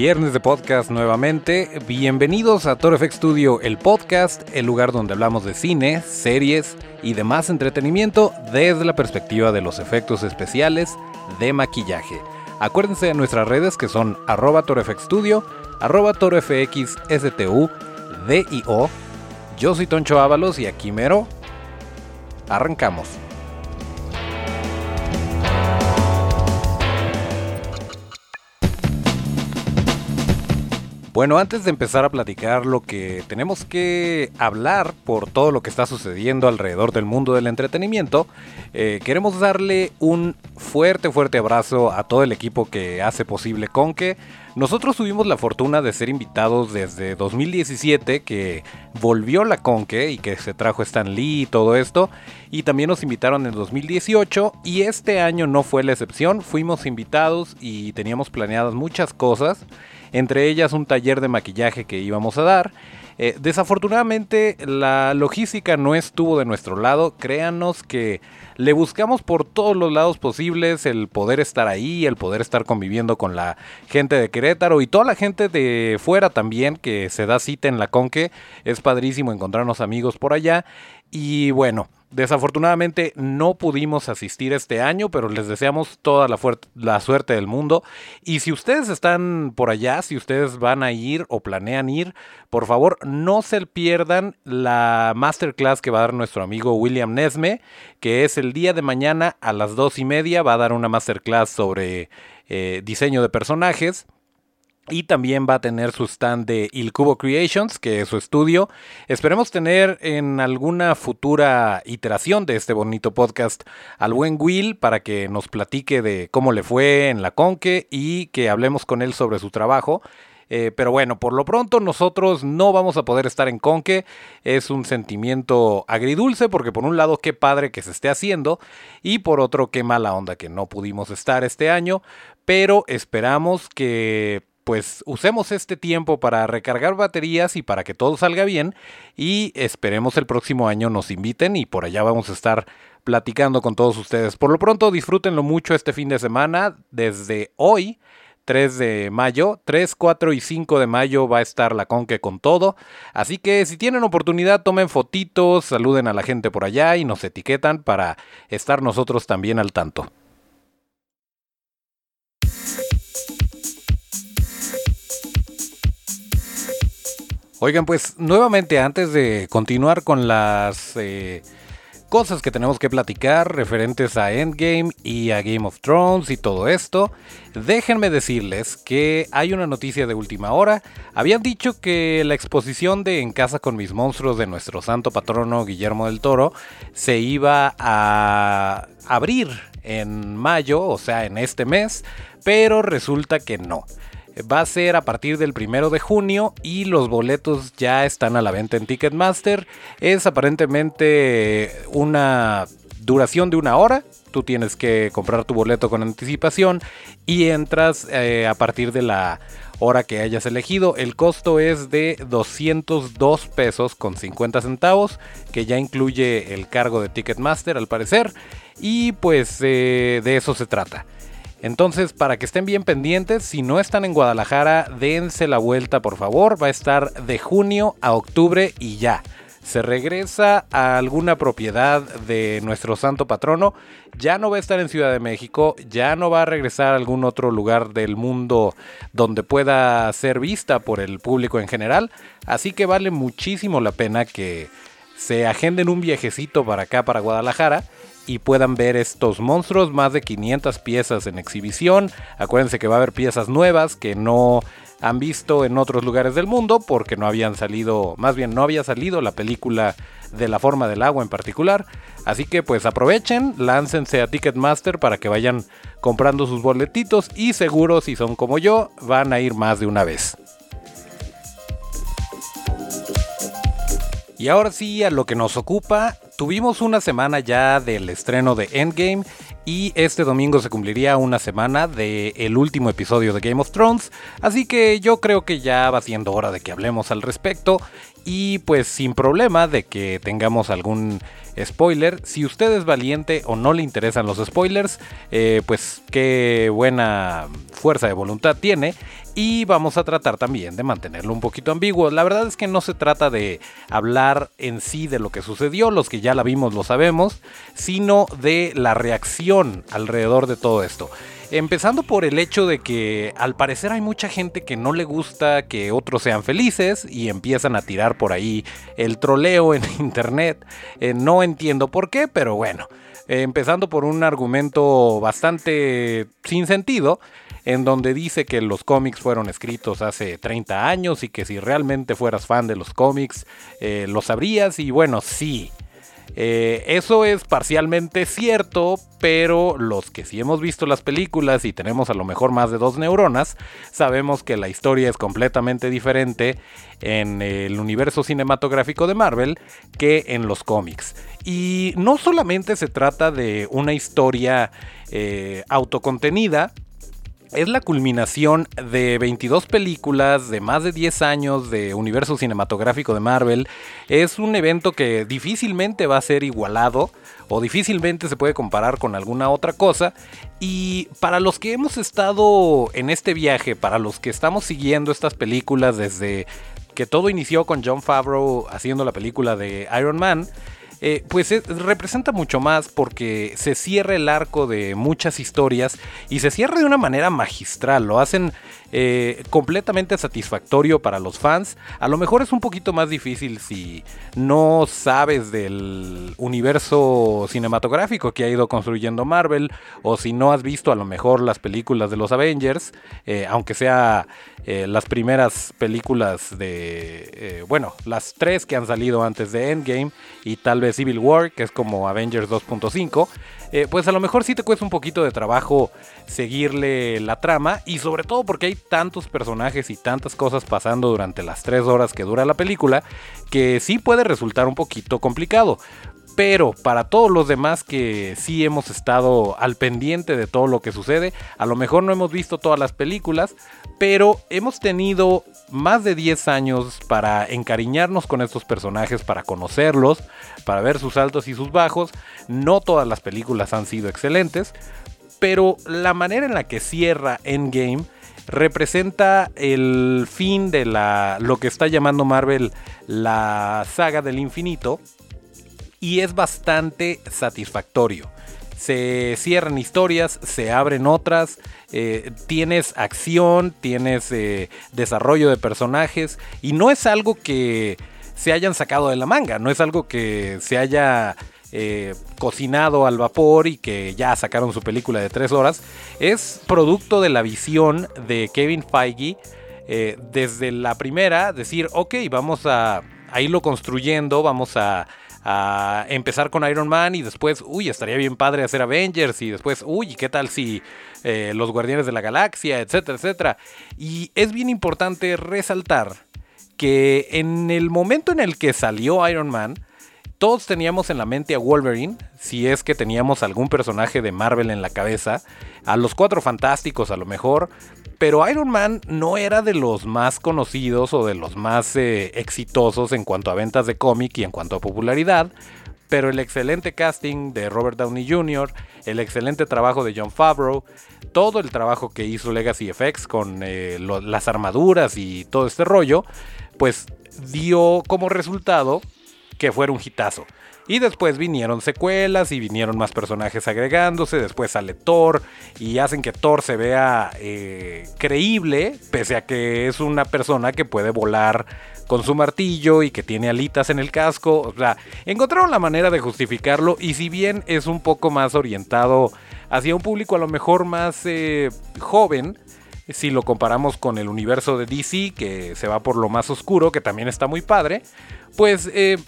Viernes de podcast nuevamente. Bienvenidos a Toro FX Studio, el podcast, el lugar donde hablamos de cine, series y demás entretenimiento desde la perspectiva de los efectos especiales de maquillaje. Acuérdense de nuestras redes que son arroba torofxstudio, arroba torofxstu, DIO. Yo soy Toncho Ábalos y aquí mero. Arrancamos. Bueno, antes de empezar a platicar lo que tenemos que hablar por todo lo que está sucediendo alrededor del mundo del entretenimiento, eh, queremos darle un fuerte, fuerte abrazo a todo el equipo que hace posible Conque. Nosotros tuvimos la fortuna de ser invitados desde 2017, que volvió la Conque y que se trajo Stan Lee y todo esto. Y también nos invitaron en 2018 y este año no fue la excepción. Fuimos invitados y teníamos planeadas muchas cosas entre ellas un taller de maquillaje que íbamos a dar. Eh, desafortunadamente la logística no estuvo de nuestro lado, créanos que le buscamos por todos los lados posibles el poder estar ahí, el poder estar conviviendo con la gente de Querétaro y toda la gente de fuera también que se da cita en la Conque, es padrísimo encontrarnos amigos por allá. Y bueno, Desafortunadamente no pudimos asistir este año, pero les deseamos toda la, la, suerte del mundo. Y si ustedes están por allá, si ustedes van a ir o planean ir, por favor no se pierdan la masterclass que va a dar nuestro amigo William Nesme, que es el día de mañana a las dos y media. Va a dar una masterclass sobre eh, diseño de personajes. Y también va a tener su stand de Il Cubo Creations, que es su estudio. Esperemos tener en alguna futura iteración de este bonito podcast al buen Will para que nos platique de cómo le fue en la Conque y que hablemos con él sobre su trabajo. Eh, pero bueno, por lo pronto nosotros no vamos a poder estar en Conque. Es un sentimiento agridulce porque por un lado qué padre que se esté haciendo y por otro qué mala onda que no pudimos estar este año. Pero esperamos que pues usemos este tiempo para recargar baterías y para que todo salga bien y esperemos el próximo año nos inviten y por allá vamos a estar platicando con todos ustedes. Por lo pronto disfrútenlo mucho este fin de semana desde hoy. 3 de mayo, 3, 4 y 5 de mayo va a estar la Conque con todo. Así que si tienen oportunidad, tomen fotitos, saluden a la gente por allá y nos etiquetan para estar nosotros también al tanto. Oigan, pues nuevamente antes de continuar con las eh, cosas que tenemos que platicar referentes a Endgame y a Game of Thrones y todo esto, déjenme decirles que hay una noticia de última hora. Habían dicho que la exposición de En casa con mis monstruos de nuestro santo patrono Guillermo del Toro se iba a abrir en mayo, o sea, en este mes, pero resulta que no va a ser a partir del primero de junio y los boletos ya están a la venta en Ticketmaster. Es aparentemente una duración de una hora. Tú tienes que comprar tu boleto con anticipación y entras eh, a partir de la hora que hayas elegido. El costo es de 202 pesos con 50 centavos, que ya incluye el cargo de Ticketmaster al parecer. Y pues eh, de eso se trata. Entonces, para que estén bien pendientes, si no están en Guadalajara, dense la vuelta, por favor. Va a estar de junio a octubre y ya. Se regresa a alguna propiedad de nuestro santo patrono. Ya no va a estar en Ciudad de México. Ya no va a regresar a algún otro lugar del mundo donde pueda ser vista por el público en general. Así que vale muchísimo la pena que se agenden un viajecito para acá, para Guadalajara y puedan ver estos monstruos, más de 500 piezas en exhibición. Acuérdense que va a haber piezas nuevas que no han visto en otros lugares del mundo porque no habían salido, más bien no había salido la película de la forma del agua en particular. Así que pues aprovechen, láncense a Ticketmaster para que vayan comprando sus boletitos y seguro si son como yo van a ir más de una vez. Y ahora sí, a lo que nos ocupa, tuvimos una semana ya del estreno de Endgame y este domingo se cumpliría una semana del último episodio de Game of Thrones, así que yo creo que ya va siendo hora de que hablemos al respecto y pues sin problema de que tengamos algún spoiler. Si usted es valiente o no le interesan los spoilers, eh, pues qué buena fuerza de voluntad tiene. Y vamos a tratar también de mantenerlo un poquito ambiguo. La verdad es que no se trata de hablar en sí de lo que sucedió, los que ya la vimos lo sabemos, sino de la reacción alrededor de todo esto. Empezando por el hecho de que al parecer hay mucha gente que no le gusta que otros sean felices y empiezan a tirar por ahí el troleo en internet. Eh, no entiendo por qué, pero bueno. Eh, empezando por un argumento bastante sin sentido, en donde dice que los cómics fueron escritos hace 30 años y que si realmente fueras fan de los cómics eh, lo sabrías y bueno, sí. Eh, eso es parcialmente cierto, pero los que sí hemos visto las películas y tenemos a lo mejor más de dos neuronas, sabemos que la historia es completamente diferente en el universo cinematográfico de Marvel que en los cómics. Y no solamente se trata de una historia eh, autocontenida, es la culminación de 22 películas, de más de 10 años de universo cinematográfico de Marvel. Es un evento que difícilmente va a ser igualado o difícilmente se puede comparar con alguna otra cosa. Y para los que hemos estado en este viaje, para los que estamos siguiendo estas películas desde que todo inició con John Favreau haciendo la película de Iron Man, eh, pues representa mucho más porque se cierra el arco de muchas historias y se cierra de una manera magistral. Lo hacen eh, completamente satisfactorio para los fans. A lo mejor es un poquito más difícil si no sabes del universo cinematográfico que ha ido construyendo Marvel o si no has visto a lo mejor las películas de los Avengers, eh, aunque sea eh, las primeras películas de, bueno, las tres que han salido antes de Endgame y tal vez Civil War, que es como Avengers 2.5. Eh, pues a lo mejor sí te cuesta un poquito de trabajo seguirle la trama y sobre todo porque hay tantos personajes y tantas cosas pasando durante las tres horas que dura la película que sí puede resultar un poquito complicado. Pero para todos los demás que sí hemos estado al pendiente de todo lo que sucede, a lo mejor no hemos visto todas las películas, pero hemos tenido más de 10 años para encariñarnos con estos personajes, para conocerlos, para ver sus altos y sus bajos. No todas las películas han sido excelentes, pero la manera en la que cierra Endgame representa el fin de la lo que está llamando Marvel la saga del infinito y es bastante satisfactorio. Se cierran historias, se abren otras, eh, tienes acción, tienes eh, desarrollo de personajes y no es algo que se hayan sacado de la manga, no es algo que se haya eh, cocinado al vapor y que ya sacaron su película de tres horas. Es producto de la visión de Kevin Feige desde la primera, decir, ok, vamos a, irlo construyendo, vamos a a empezar con Iron Man y después, uy, estaría bien padre hacer Avengers y después, uy, ¿qué tal si eh, los Guardianes de la Galaxia, etcétera, etcétera? Y es bien importante resaltar que en el momento en el que salió Iron Man, todos teníamos en la mente a Wolverine, si es que teníamos algún personaje de Marvel en la cabeza, a los Cuatro Fantásticos a lo mejor, pero Iron Man no era de los más conocidos o de los más eh, exitosos en cuanto a ventas de cómic y en cuanto a popularidad. Pero el excelente casting de Robert Downey Jr., el excelente trabajo de John Favreau, todo el trabajo que hizo Legacy FX con eh, las armaduras y todo este rollo, pues dio como resultado que fuera un hitazo. Y después vinieron secuelas y vinieron más personajes agregándose. Después sale Thor y hacen que Thor se vea eh, creíble, pese a que es una persona que puede volar con su martillo y que tiene alitas en el casco. O sea, encontraron la manera de justificarlo y si bien es un poco más orientado hacia un público a lo mejor más eh, joven, si lo comparamos con el universo de DC, que se va por lo más oscuro, que también está muy padre, pues eh,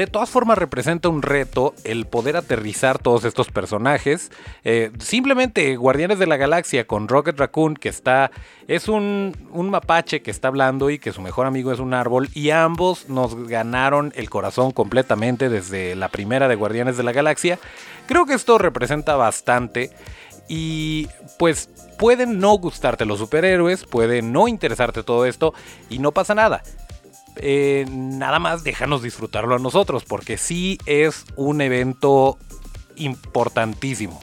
de todas formas representa un reto el poder aterrizar todos estos personajes. Eh, simplemente Guardianes de la Galaxia con Rocket Raccoon, que está. Es un, un, mapache que está hablando y que su mejor amigo es un árbol. Y ambos nos ganaron el corazón completamente desde la primera de Guardianes de la Galaxia. Creo que esto representa bastante. Y pues pueden no gustarte los superhéroes, puede no interesarte todo esto y no pasa nada. Eh, nada más déjanos disfrutarlo a nosotros, porque sí es un evento importantísimo.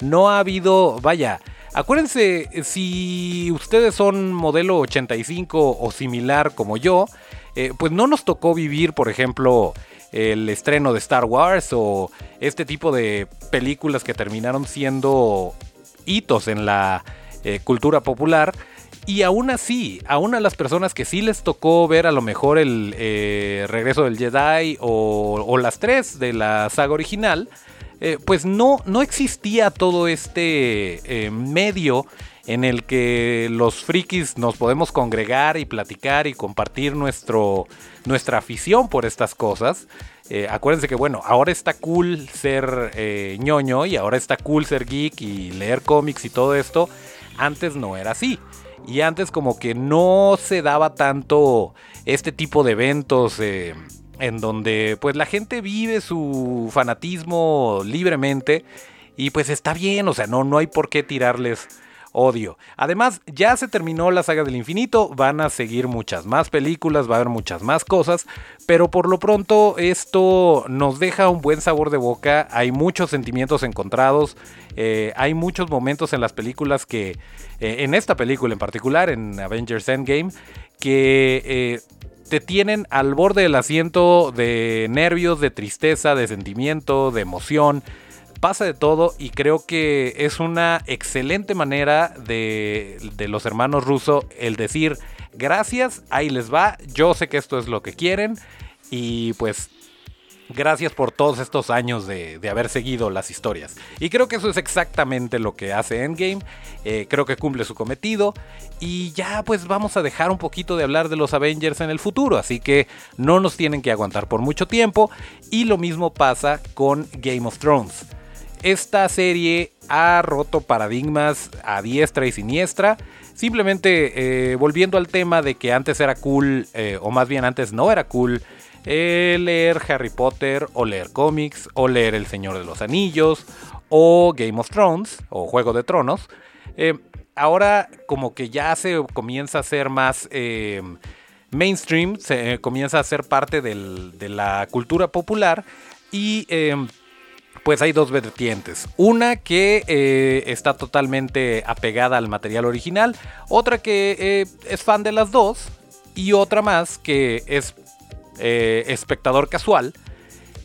No ha habido, vaya, acuérdense, si ustedes son modelo 85 o similar como yo, eh, pues no nos tocó vivir, por ejemplo, el estreno de Star Wars o este tipo de películas que terminaron siendo hitos en la eh, cultura popular. Y aún así, aún a las personas que sí les tocó ver a lo mejor el eh, regreso del Jedi o, las tres de la saga original, eh, pues no, no existía todo este medio en el que los frikis nos podemos congregar y platicar y compartir nuestro, nuestra afición por estas cosas. Eh, acuérdense que bueno, ahora está cool ser eh, ñoño y ahora está cool ser geek y leer cómics y todo esto. Antes no era así. Y antes como que no se daba tanto este tipo de eventos eh, en donde pues la gente vive su fanatismo libremente y pues está bien, o sea, no, no hay por qué tirarles odio. Además, ya se terminó la saga del infinito, van a seguir muchas más películas, va a haber muchas más cosas, pero por lo pronto esto nos deja un buen sabor de boca, hay muchos sentimientos encontrados, eh, hay muchos momentos en las películas que, eh, en esta película en particular, en Avengers Endgame, que... Eh, te tienen al borde del asiento de nervios, de tristeza, de sentimiento, de emoción pasa de todo y creo que es una excelente manera de, los hermanos rusos el decir gracias, ahí les va, yo sé que esto es lo que quieren y pues gracias por todos estos años de, haber seguido las historias. Y creo que eso es exactamente lo que hace Endgame. Eh, creo que cumple su cometido. Y ya pues vamos a dejar un poquito de hablar de los Avengers en el futuro. Así que no nos tienen que aguantar por mucho tiempo. Y lo mismo pasa con Game of Thrones esta serie ha roto paradigmas a diestra y siniestra. Simplemente eh, volviendo al tema de que antes era cool, eh, o más bien antes no era cool, eh, leer Harry Potter, o leer cómics, o leer El Señor de los Anillos, o Game of Thrones, o Juego de Tronos. ahora como que ya se comienza a ser más mainstream, se comienza a ser parte de la cultura popular y pues hay dos vertientes. Una que eh, está totalmente apegada al material original, otra que eh, es fan de las dos y otra más que es eh, espectador casual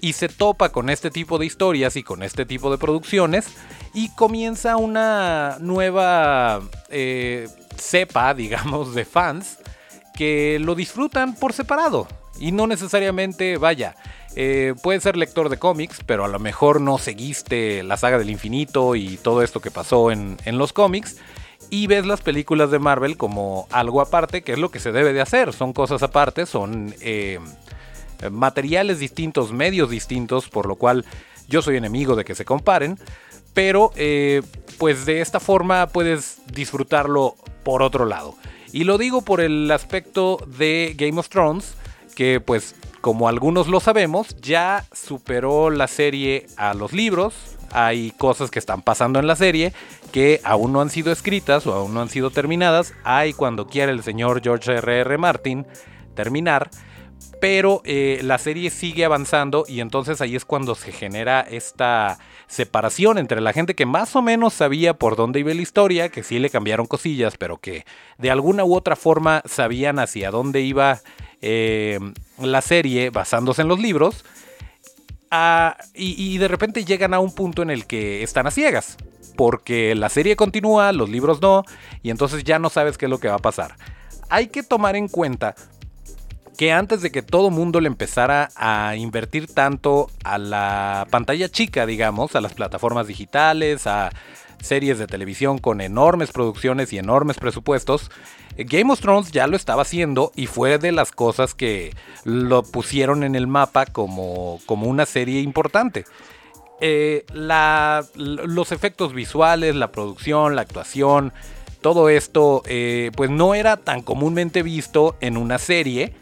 y se topa con este tipo de historias y con este tipo de producciones y comienza una nueva cepa, digamos, de fans que lo disfrutan por separado y no necesariamente, vaya, eh, puedes ser lector de cómics, pero a lo mejor no seguiste la saga del infinito y todo esto que pasó en, los cómics. Y ves las películas de Marvel como algo aparte, que es lo que se debe de hacer. Son cosas aparte, son eh, materiales distintos, medios distintos, por lo cual yo soy enemigo de que se comparen. Pero eh, pues de esta forma puedes disfrutarlo por otro lado. Y lo digo por el aspecto de Game of Thrones, que pues como algunos lo sabemos, ya superó la serie a los libros. Hay cosas que están pasando en la serie que aún no han sido escritas o aún no han sido terminadas. Hay cuando quiere el señor George R.R. R. Martin terminar. Pero eh, la serie sigue avanzando y entonces ahí es cuando se genera esta separación entre la gente que más o menos sabía por dónde iba la historia, que sí le cambiaron cosillas, pero que de alguna u otra forma sabían hacia dónde iba eh, la serie basándose en los libros. y, de repente llegan a un punto en el que están a ciegas. Porque la serie continúa, los libros no, y entonces ya no sabes qué es lo que va a pasar. Hay que tomar en cuenta que antes de que todo mundo le empezara a invertir tanto a la pantalla chica, digamos, a las plataformas digitales, a series de televisión con enormes producciones y enormes presupuestos, Game of Thrones ya lo estaba haciendo y fue de las cosas que lo pusieron en el mapa como, como una serie importante. Eh, los efectos visuales, la producción, la actuación, todo esto eh, pues no era tan comúnmente visto en una serie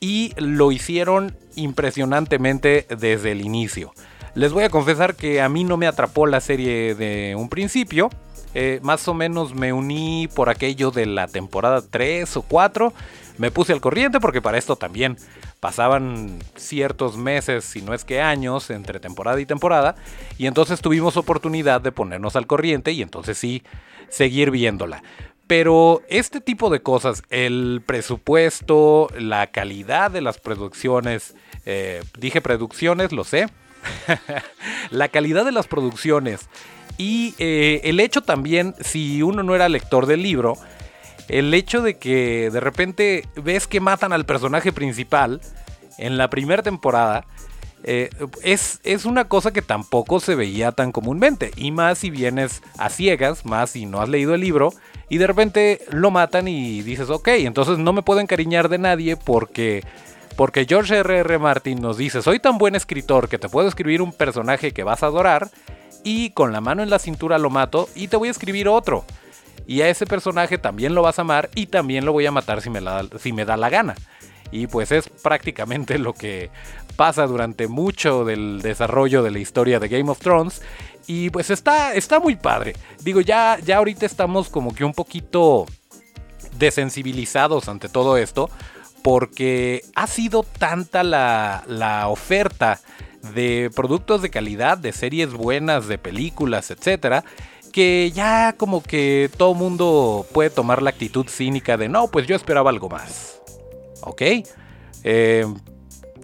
y lo hicieron impresionantemente desde el inicio. Les voy a confesar que a mí no me atrapó la serie de un principio. Eh, más o menos me uní por aquello de la temporada 3 o 4. Me puse al corriente porque para esto también pasaban ciertos meses, si no es que años, entre temporada y temporada. Y entonces tuvimos oportunidad de ponernos al corriente y entonces sí seguir viéndola. Pero este tipo de cosas, el presupuesto, la calidad de las producciones, eh, dije producciones, lo sé, la calidad de las producciones y eh, el hecho también, si uno no era lector del libro, el hecho de que de repente ves que matan al personaje principal en la primera temporada, eh, es, es, una cosa que tampoco se veía tan comúnmente. Y más si vienes a ciegas, más si no has leído el libro, y de repente lo matan y dices, ok, entonces no me puedo encariñar de nadie porque... Porque George R.R. R. Martin nos dice, soy tan buen escritor que te puedo escribir un personaje que vas a adorar y con la mano en la cintura lo mato y te voy a escribir otro. Y a ese personaje también lo vas a amar y también lo voy a matar si me, si me da la gana. Y pues es prácticamente lo que pasa durante mucho del desarrollo de la historia de Game of Thrones. Y pues está, está muy padre. Digo, ya, ya ahorita estamos como que un poquito desensibilizados ante todo esto. Porque ha sido tanta la, la oferta de productos de calidad, de series buenas, de películas, etcétera, que ya como que todo mundo puede tomar la actitud cínica de no, pues yo esperaba algo más. ¿Ok? Eh,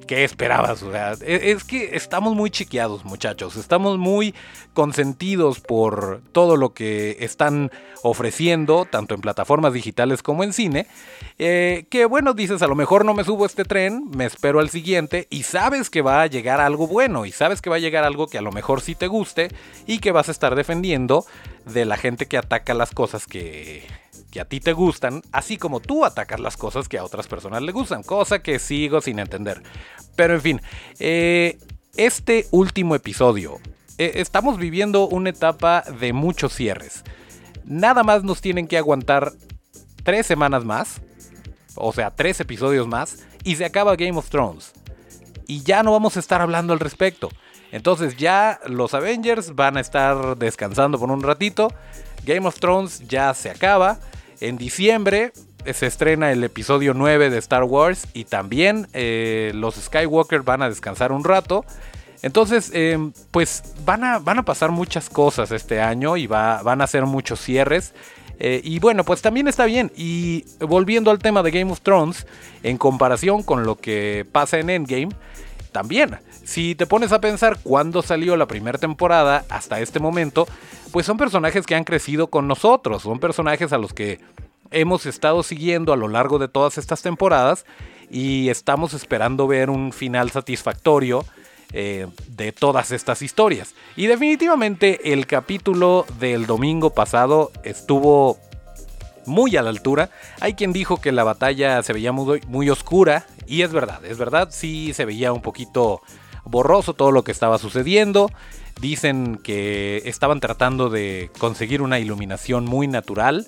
¿Qué esperabas? E, es que estamos muy chiqueados, muchachos. Estamos muy consentidos por todo lo que están ofreciendo, tanto en plataformas digitales como en cine. Eh, que bueno, dices, a lo mejor no me subo este tren, me espero al siguiente y sabes que va a llegar algo bueno y sabes que va a llegar algo que a lo mejor sí te guste y que vas a estar defendiendo de la gente que ataca las cosas que que a ti te gustan, así como tú atacas las cosas que a otras personas le gustan, cosa que sigo sin entender. Pero en fin, eh, este último episodio, eh, estamos viviendo una etapa de muchos cierres. Nada más nos tienen que aguantar tres semanas más, o sea, tres episodios más, y se acaba Game of Thrones. Y ya no vamos a estar hablando al respecto. Entonces ya los Avengers van a estar descansando por un ratito. Game of Thrones ya se acaba. En diciembre se estrena el episodio 9 de Star Wars y también eh, los Skywalker van a descansar un rato. Entonces, em, pues van a, van a pasar muchas cosas este año y va, van a ser muchos cierres. Eh, y bueno, pues también está bien. Y volviendo al tema de Game of Thrones, en comparación con lo que pasa en Endgame, también. Si te pones a pensar cuándo salió la primera temporada hasta este momento, pues son personajes que han crecido con nosotros, son personajes a los que hemos estado siguiendo a lo largo de todas estas temporadas y estamos esperando ver un final satisfactorio eh, de todas estas historias. Y definitivamente el capítulo del domingo pasado estuvo muy a la altura. Hay quien dijo que la batalla se veía muy, oscura y es verdad, es verdad, sí se veía un poquito borroso todo lo que estaba sucediendo. Dicen que estaban tratando de conseguir una iluminación muy natural.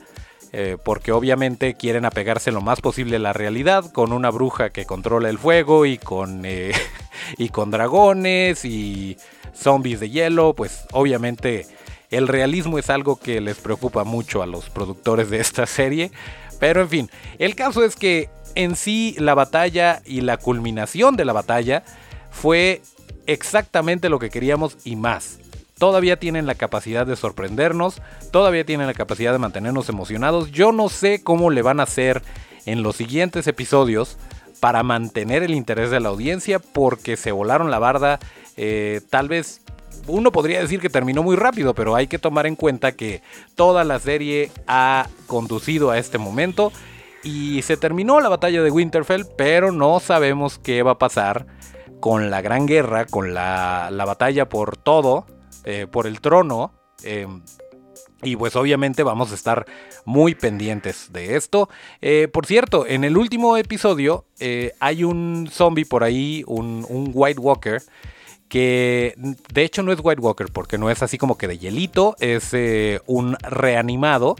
Eh, porque obviamente quieren apegarse lo más posible a la realidad con una bruja que controla el fuego y con, eh, y con dragones y zombies de hielo, pues obviamente el realismo es algo que les preocupa mucho a los productores de esta serie, pero en fin, el caso es que en sí la batalla y la culminación de la batalla fue exactamente lo que queríamos y más. Todavía tienen la capacidad de sorprendernos, todavía tienen la capacidad de mantenernos emocionados. Yo no sé cómo le van a hacer en los siguientes episodios para mantener el interés de la audiencia porque se volaron la barda. Eh, tal vez uno podría decir que terminó muy rápido, pero hay que tomar en cuenta que toda la serie ha conducido a este momento y se terminó la batalla de Winterfell, pero no sabemos qué va a pasar con la gran guerra, con la, batalla por todo, eh, por el trono. Eh, y pues obviamente vamos a estar muy pendientes de esto. Eh, por cierto, en el último episodio hay un zombie por ahí, un, un, White Walker, que de hecho no es White Walker porque no es así como que de hielito, es un reanimado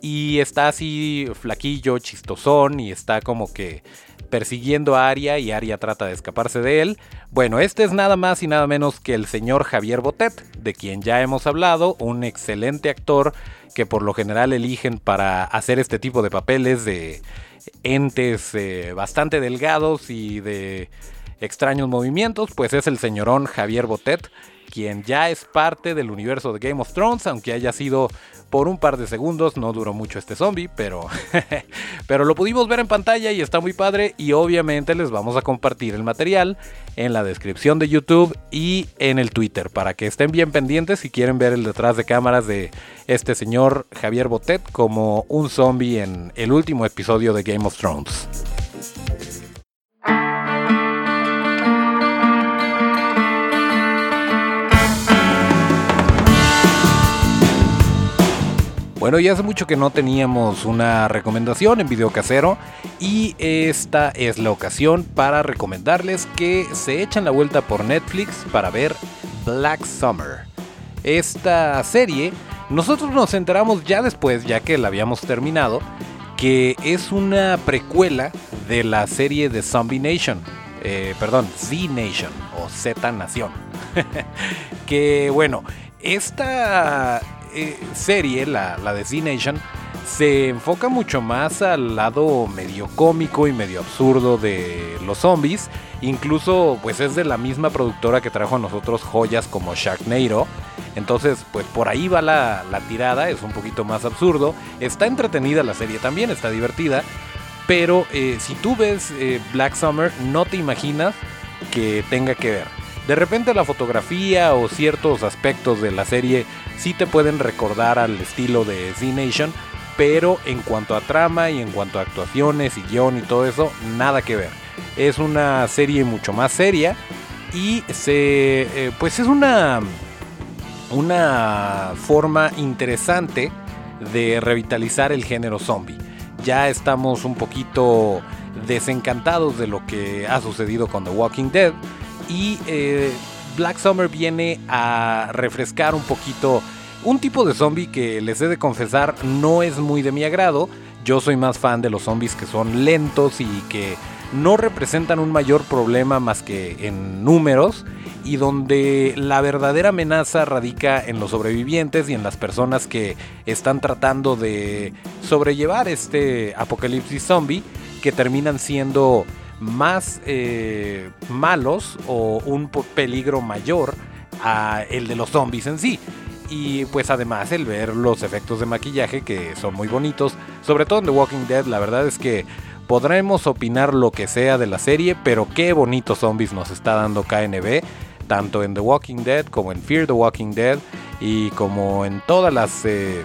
y está así flaquillo, chistosón y está como que persiguiendo a Aria y Aria trata de escaparse de él. Bueno, este es nada más y nada menos que el señor Javier Botet, de quien ya hemos hablado, un excelente actor que por lo general eligen para hacer este tipo de papeles de entes eh, bastante delgados y de extraños movimientos, pues es el señorón Javier Botet, quien ya es parte del universo de Game of Thrones, aunque haya sido por un par de segundos, no duró mucho este zombie, pero, pero lo pudimos ver en pantalla y está muy padre y obviamente les vamos a compartir el material en la descripción de YouTube y en el Twitter para que estén bien pendientes si quieren ver el detrás de cámaras de este señor Javier Botet como un zombie en el último episodio de Game of Thrones. Bueno, ya hace mucho que no teníamos una recomendación en video casero y esta es la ocasión para recomendarles que se echen la vuelta por Netflix para ver Black Summer. Esta serie, nosotros nos enteramos ya después, ya que la habíamos terminado, que es una precuela de la serie de Zombie Nation. Eh, perdón, Z Nation o Z Nación. que bueno, esta eh, serie, la, la de Z-Nation, se enfoca mucho más al lado medio cómico y medio absurdo de los zombies. Incluso, pues es de la misma productora que trajo a nosotros joyas como Sharknado. Entonces, pues por ahí va la, tirada, es un poquito más absurdo. Está entretenida la serie también, está divertida. Pero eh, si tú ves eh, Black Summer, no te imaginas que tenga que ver. De repente la fotografía o ciertos aspectos de la serie sí te pueden recordar al estilo de Z Nation, pero en cuanto a trama y en cuanto a actuaciones y guion y todo eso, nada que ver. Es una serie mucho más seria y se, eh, pues es una, una forma interesante de revitalizar el género zombie. Ya estamos un poquito desencantados de lo que ha sucedido con The Walking Dead y eh, Black Summer viene a refrescar un poquito un tipo de zombie que les he de confesar no es muy de mi agrado. Yo soy más fan de los zombies que son lentos y que no representan un mayor problema más que en números y donde la verdadera amenaza radica en los sobrevivientes y en las personas que están tratando de sobrellevar este apocalipsis zombie que terminan siendo más eh, malos o un peligro mayor a el de los zombies en sí. Y pues además el ver los efectos de maquillaje que son muy bonitos, sobre todo en The Walking Dead, la verdad es que podremos opinar lo que sea de la serie, pero qué bonitos zombies nos está dando KNB, tanto en The Walking Dead como en Fear the Walking Dead y como en todas las eh,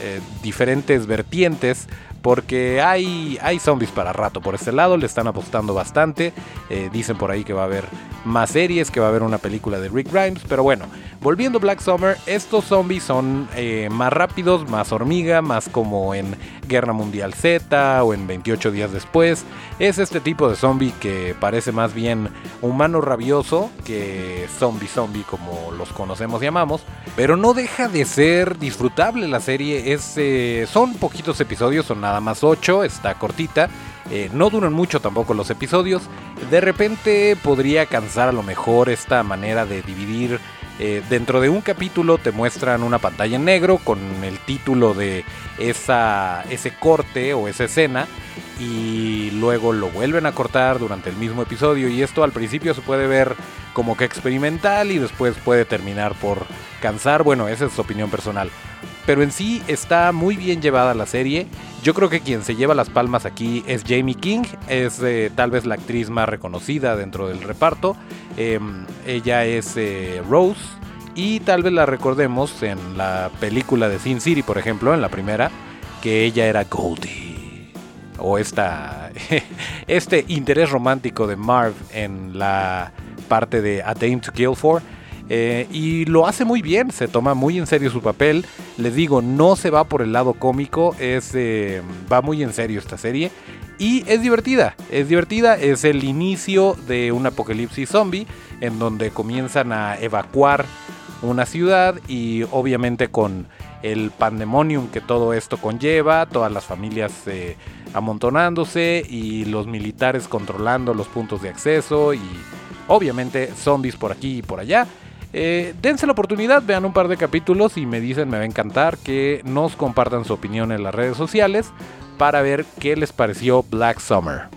eh, diferentes vertientes porque hay, hay zombies para rato por este lado, le están apostando bastante. Eh, dicen por ahí que va a haber más series, que va a haber una película de Rick Grimes, pero bueno, volviendo a Black Summer, estos zombies son eh, más rápidos, más hormiga, más como en Guerra Mundial Z o en 28 días después. Es este tipo de zombie que parece más bien humano rabioso que zombie zombie como los conocemos y amamos, pero no deja de ser disfrutable la serie. Es, eh, son poquitos episodios, son nada más 8, está cortita. Eh, no duran mucho tampoco los episodios. De repente podría cansar a lo mejor esta manera de dividir. Eh, dentro de un capítulo te muestran una pantalla en negro con el título de esa, ese corte o esa escena y luego lo vuelven a cortar durante el mismo episodio y esto al principio se puede ver como que experimental y después puede terminar por cansar. Bueno, esa es su opinión personal pero en sí está muy bien llevada la serie. Yo creo que quien se lleva las palmas aquí es Jamie King, es eh, tal vez la actriz más reconocida dentro del reparto. Em, ella es eh, Rose y tal vez la recordemos en la película de Sin City, por ejemplo, en la primera, que ella era Goldie. O esta, este interés romántico de Marv en la parte de A to Kill For eh, y lo hace muy bien, se toma muy en serio su papel. Les digo, no se va por el lado cómico, es, eh, va muy en serio esta serie. Y es divertida, es divertida, es el inicio de un apocalipsis zombie en donde comienzan a evacuar una ciudad y obviamente con el pandemonium que todo esto conlleva, todas las familias eh, amontonándose y los militares controlando los puntos de acceso y obviamente zombies por aquí y por allá. Eh, dense la oportunidad, vean un par de capítulos y me dicen, me va a encantar que nos compartan su opinión en las redes sociales para ver qué les pareció Black Summer.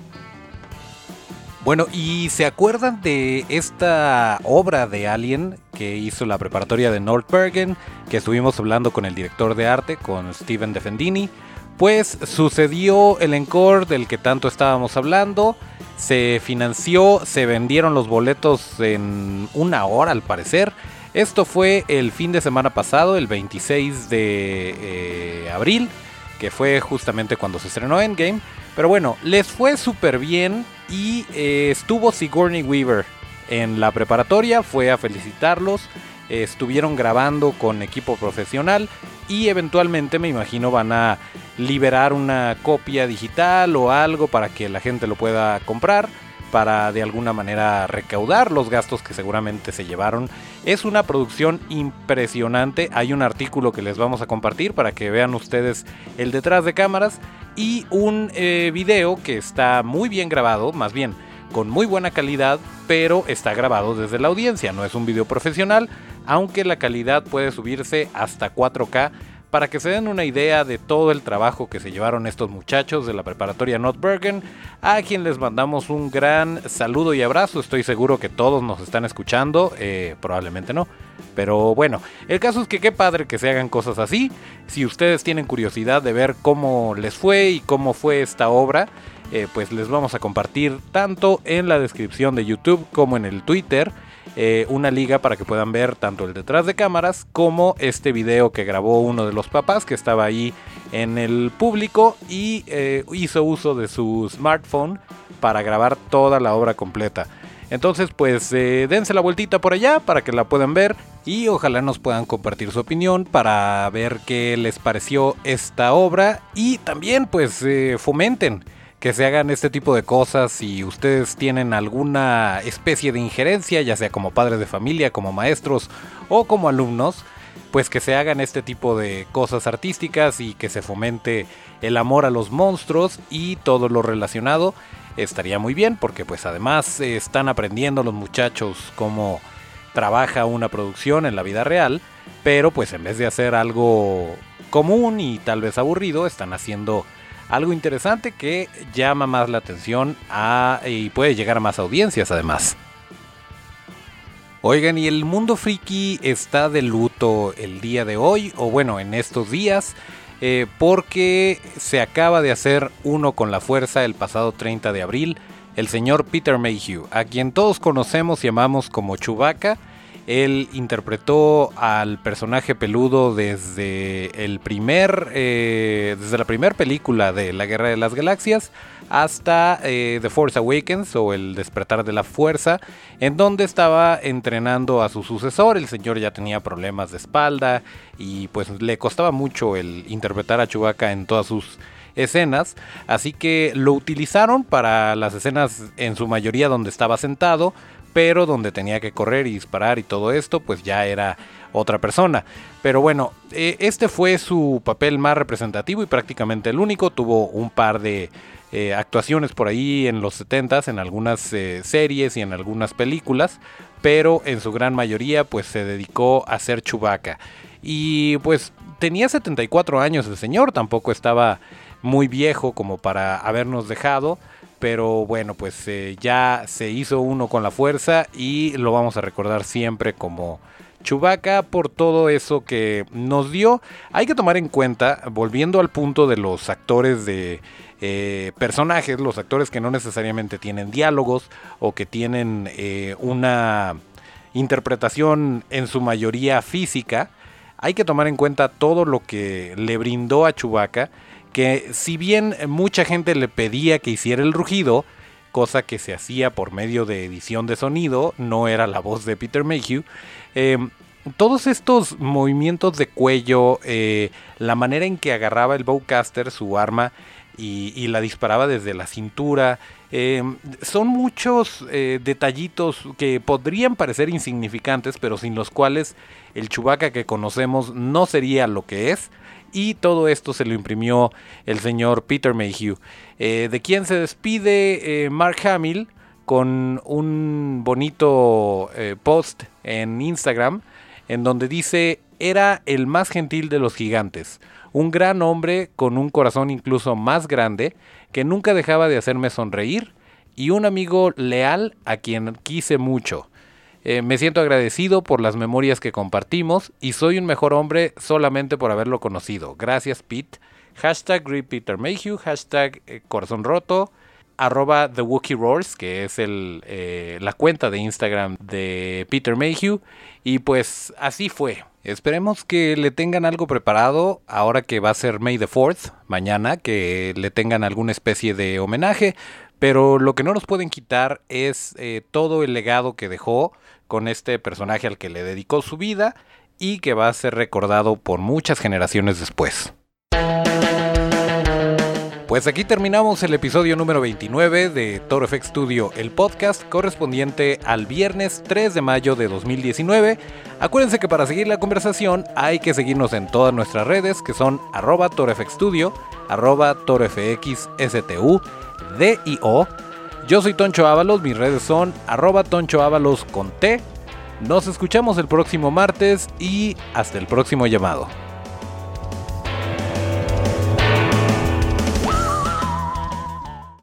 Bueno, ¿y se acuerdan de esta obra de Alien que hizo la preparatoria de Bergen, Que estuvimos hablando con el director de arte, con Steven Defendini. Pues sucedió el encore del que tanto estábamos hablando. Se financió, se vendieron los boletos en una hora al parecer. Esto fue el fin de semana pasado, el 26 de eh, abril, que fue justamente cuando se estrenó Endgame. Pero bueno, les fue súper bien y eh, estuvo Sigourney Weaver en la preparatoria, fue a felicitarlos, estuvieron grabando con equipo profesional y eventualmente me imagino van a liberar una copia digital o algo para que la gente lo pueda comprar para de alguna manera recaudar los gastos que seguramente se llevaron. Es una producción impresionante. Hay un artículo que les vamos a compartir para que vean ustedes el detrás de cámaras y un eh, video que está muy bien grabado, más bien con muy buena calidad, pero está grabado desde la audiencia. No es un video profesional, aunque la calidad puede subirse hasta 4K para que se den una idea de todo el trabajo que se llevaron estos muchachos de la preparatoria Notbergen, a quien les mandamos un gran saludo y abrazo. Estoy seguro que todos nos están escuchando, eh, probablemente no. Pero bueno, el caso es que qué padre que se hagan cosas así. Si ustedes tienen curiosidad de ver cómo les fue y cómo fue esta obra, eh, pues les vamos a compartir tanto en la descripción de YouTube como en el Twitter eh, una liga para que puedan ver tanto el detrás de cámaras como este video que grabó uno de los papás que estaba ahí en el público y eh, hizo uso de su smartphone para grabar toda la obra completa. Entonces, pues eh, dense la vueltita por allá para que la puedan ver y ojalá nos puedan compartir su opinión para ver qué les pareció esta obra y también pues fomenten que se hagan este tipo de cosas si ustedes tienen alguna especie de injerencia, ya sea como padres de familia, como maestros o como alumnos, pues que se hagan este tipo de cosas artísticas y que se fomente el amor a los monstruos y todo lo relacionado. Estaría muy bien porque pues además están aprendiendo los muchachos cómo trabaja una producción en la vida real, pero pues en vez de hacer algo común y tal vez aburrido, están haciendo algo interesante que llama más la atención y puede llegar a más audiencias además. Oigan, y el mundo friki está de luto el día de hoy, o bueno, en estos días, eh, porque se acaba de hacer uno con la fuerza el pasado 30 de abril, el señor Peter Mayhew, a quien todos conocemos y amamos como Chewbacca, él interpretó al personaje peludo desde el primer, eh, desde la primera película de la Guerra de las Galaxias hasta eh, The Force Awakens o El Despertar de la Fuerza, en donde estaba entrenando a su sucesor. El señor ya tenía problemas de espalda y pues le costaba mucho el interpretar a Chewbacca en todas sus escenas, así que lo utilizaron para las escenas en su mayoría donde estaba sentado, pero donde tenía que correr y disparar y todo esto, pues ya era otra persona. Pero bueno, eh, este fue su papel más representativo y prácticamente el único. Tuvo un par de eh, actuaciones por ahí en los 70s, en algunas eh, series y en algunas películas, pero en su gran mayoría pues se dedicó a ser Chewbacca. Y pues tenía 74 años el señor, tampoco estaba muy viejo como para habernos dejado pero bueno, pues eh, ya se hizo uno con la fuerza y lo vamos a recordar siempre como Chubaca por todo eso que nos dio. Hay que tomar en cuenta, volviendo al punto de los actores de eh, personajes, los actores que no necesariamente tienen diálogos o que tienen eh, una interpretación en su mayoría física, hay que tomar en cuenta todo lo que le brindó a Chubaca que si bien mucha gente le pedía que hiciera el rugido, cosa que se hacía por medio de edición de sonido, no era la voz de Peter Mayhew, eh, todos estos movimientos de cuello, eh, la manera en que agarraba el bowcaster su arma y, la disparaba desde la cintura, em, son muchos eh, detallitos que podrían parecer insignificantes, pero sin los cuales el Chewbacca que conocemos no sería lo que es. Y todo esto se lo imprimió el señor Peter Mayhew. Eh, de quien se despide Mark Hamill con un bonito post en Instagram en donde dice, era el más gentil de los gigantes, un gran hombre con un corazón incluso más grande, que nunca dejaba de hacerme sonreír, y un amigo leal a quien quise mucho. Eh, me siento agradecido por las memorias que compartimos y soy un mejor hombre solamente por haberlo conocido. Gracias Pete. Hashtag Peter Mayhew, hashtag eh, arroba The que es el, eh, la cuenta de Instagram de Peter Mayhew. Y pues así fue. Esperemos que le tengan algo preparado ahora que va a ser May the 4th, mañana, que le tengan alguna especie de homenaje. Pero lo que no nos pueden quitar es eh, todo el legado que dejó con este personaje al que le dedicó su vida y que va a ser recordado por muchas generaciones después. Pues aquí terminamos el episodio número 29 de Toro FX Studio, el podcast correspondiente al viernes 3 de mayo de 2019. Acuérdense que para seguir la conversación hay que seguirnos en todas nuestras redes que son arroba torofxstudio, arroba torofxstu, D-I-O. Yo soy Toncho Ábalos, mis redes son arroba Toncho Ábalos con T. Nos escuchamos el próximo martes y hasta el próximo llamado.